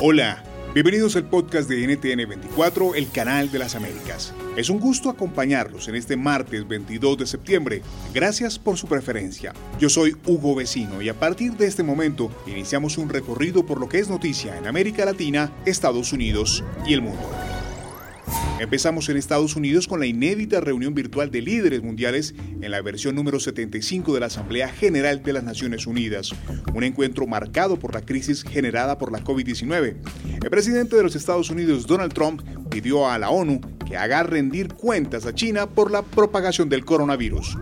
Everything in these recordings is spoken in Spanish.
Hola, bienvenidos al podcast de NTN 24, el canal de las Américas. Es un gusto acompañarlos en este martes 22 de septiembre. Gracias por su preferencia. Yo soy Hugo Vecino y a partir de este momento iniciamos un recorrido por lo que es noticia en América Latina, Estados Unidos y el mundo. Empezamos en Estados Unidos con la inédita reunión virtual de líderes mundiales en la versión número 75 de la Asamblea General de las Naciones Unidas, un encuentro marcado por la crisis generada por la COVID-19. El presidente de los Estados Unidos, Donald Trump, pidió a la ONU que haga rendir cuentas a China por la propagación del coronavirus.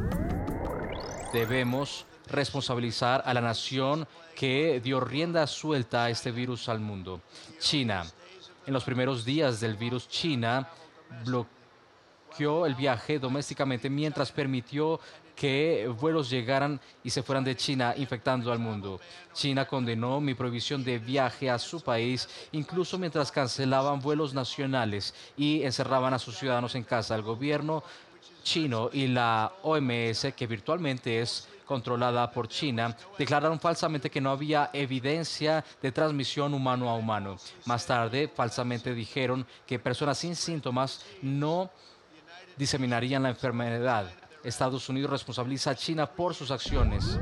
Debemos responsabilizar a la nación que dio rienda suelta a este virus al mundo, China. En los primeros días del virus, China bloqueó el viaje domésticamente mientras permitió que vuelos llegaran y se fueran de China infectando al mundo. China condenó mi prohibición de viaje a su país, incluso mientras cancelaban vuelos nacionales y encerraban a sus ciudadanos en casa. El gobierno chino y la OMS, que virtualmente es controlada por China, declararon falsamente que no había evidencia de transmisión humano a humano. Más tarde, falsamente dijeron que personas sin síntomas no diseminarían la enfermedad. Estados Unidos responsabiliza a China por sus acciones.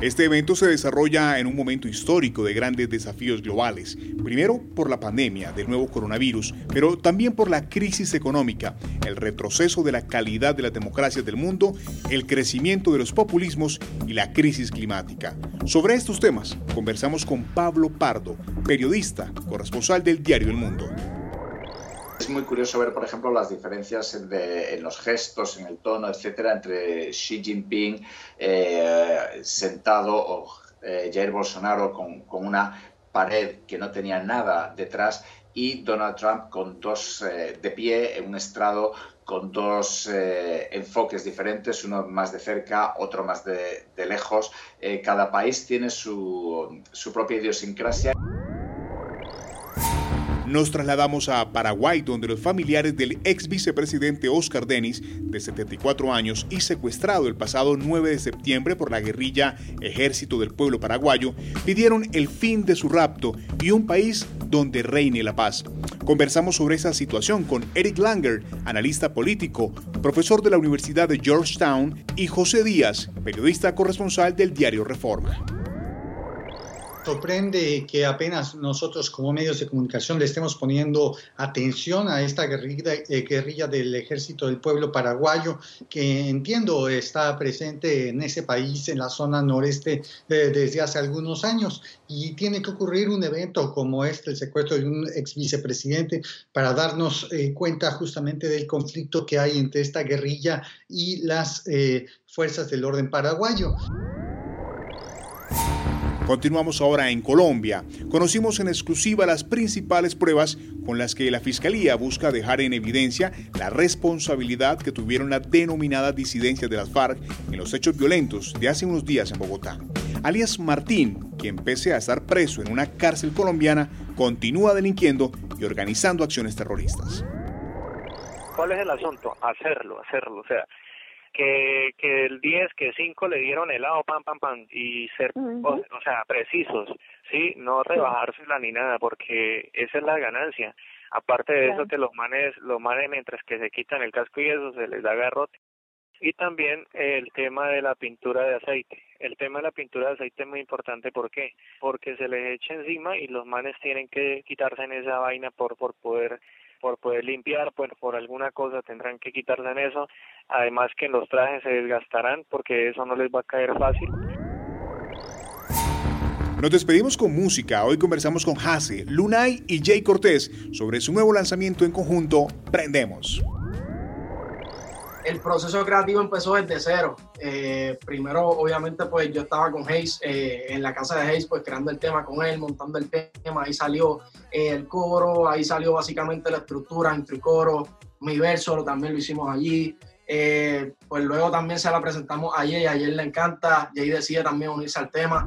Este evento se desarrolla en un momento histórico de grandes desafíos globales. Primero por la pandemia del nuevo coronavirus, pero también por la crisis económica, el retroceso de la calidad de las democracias del mundo, el crecimiento de los populismos y la crisis climática. Sobre estos temas conversamos con Pablo Pardo, periodista, corresponsal del diario El Mundo. Muy curioso ver, por ejemplo, las diferencias en los gestos, en el tono, etcétera, entre Xi Jinping eh, sentado o eh, Jair Bolsonaro con, una pared que no tenía nada detrás y Donald Trump con dos eh, de pie en un estrado con dos enfoques diferentes, uno más de cerca, otro más de, lejos. cada país tiene su propia idiosincrasia. Nos trasladamos a Paraguay, donde los familiares del ex vicepresidente Oscar Denis, de 74 años y secuestrado el pasado 9 de septiembre por la guerrilla Ejército del Pueblo Paraguayo, pidieron el fin de su rapto y un país donde reine la paz. Conversamos sobre esa situación con Eric Langer, analista político, profesor de la Universidad de Georgetown, y José Díaz, periodista corresponsal del diario Reforma sorprende que apenas nosotros como medios de comunicación le estemos poniendo atención a esta guerrilla, eh, guerrilla, del ejército del pueblo paraguayo, que entiendo está presente en ese país, en la zona noreste, eh, desde hace algunos años. Y tiene que ocurrir un evento como este, el secuestro de un ex vicepresidente, para darnos eh, cuenta justamente del conflicto que hay entre esta guerrilla y las fuerzas del orden paraguayo. Continuamos ahora en Colombia. Conocimos en exclusiva las principales pruebas con las que la Fiscalía busca dejar en evidencia la responsabilidad que tuvieron las denominadas disidencias de las FARC en los hechos violentos de hace unos días en Bogotá. Alias Martín, quien pese a estar preso en una cárcel colombiana, continúa delinquiendo y organizando acciones terroristas. ¿Cuál es el asunto? Hacerlo, hacerlo. O sea, que, que el 10, que 5 le dieron helado, pam, pam, pam, y ser, o, sea, precisos, ¿sí? No rebajársela ni nada, porque esa es la ganancia. Aparte de eso, que los manes, los manes mientras que se quitan el casco y eso, se les da garrote. Y también el tema de la pintura de aceite. El tema de la pintura de aceite es muy importante, ¿por qué? Porque se les echa encima y los manes tienen que quitarse en esa vaina por, por poder por poder limpiar, por, alguna cosa tendrán que quitarse en eso, además que los trajes se desgastarán porque eso no les va a caer fácil. Nos despedimos con música. Hoy conversamos con Hase, Lunay y Jay Cortés sobre su nuevo lanzamiento en conjunto, Prendemos. El proceso creativo empezó desde cero. Eh, primero, obviamente, pues yo estaba con Hayes eh, en la casa de Hayes, pues creando el tema con él, montando el tema. Ahí salió eh, el coro, ahí salió básicamente la estructura entre coro, mi verso también lo hicimos allí. pues luego también se la presentamos a Jay, a le encanta, Jay decide también unirse al tema.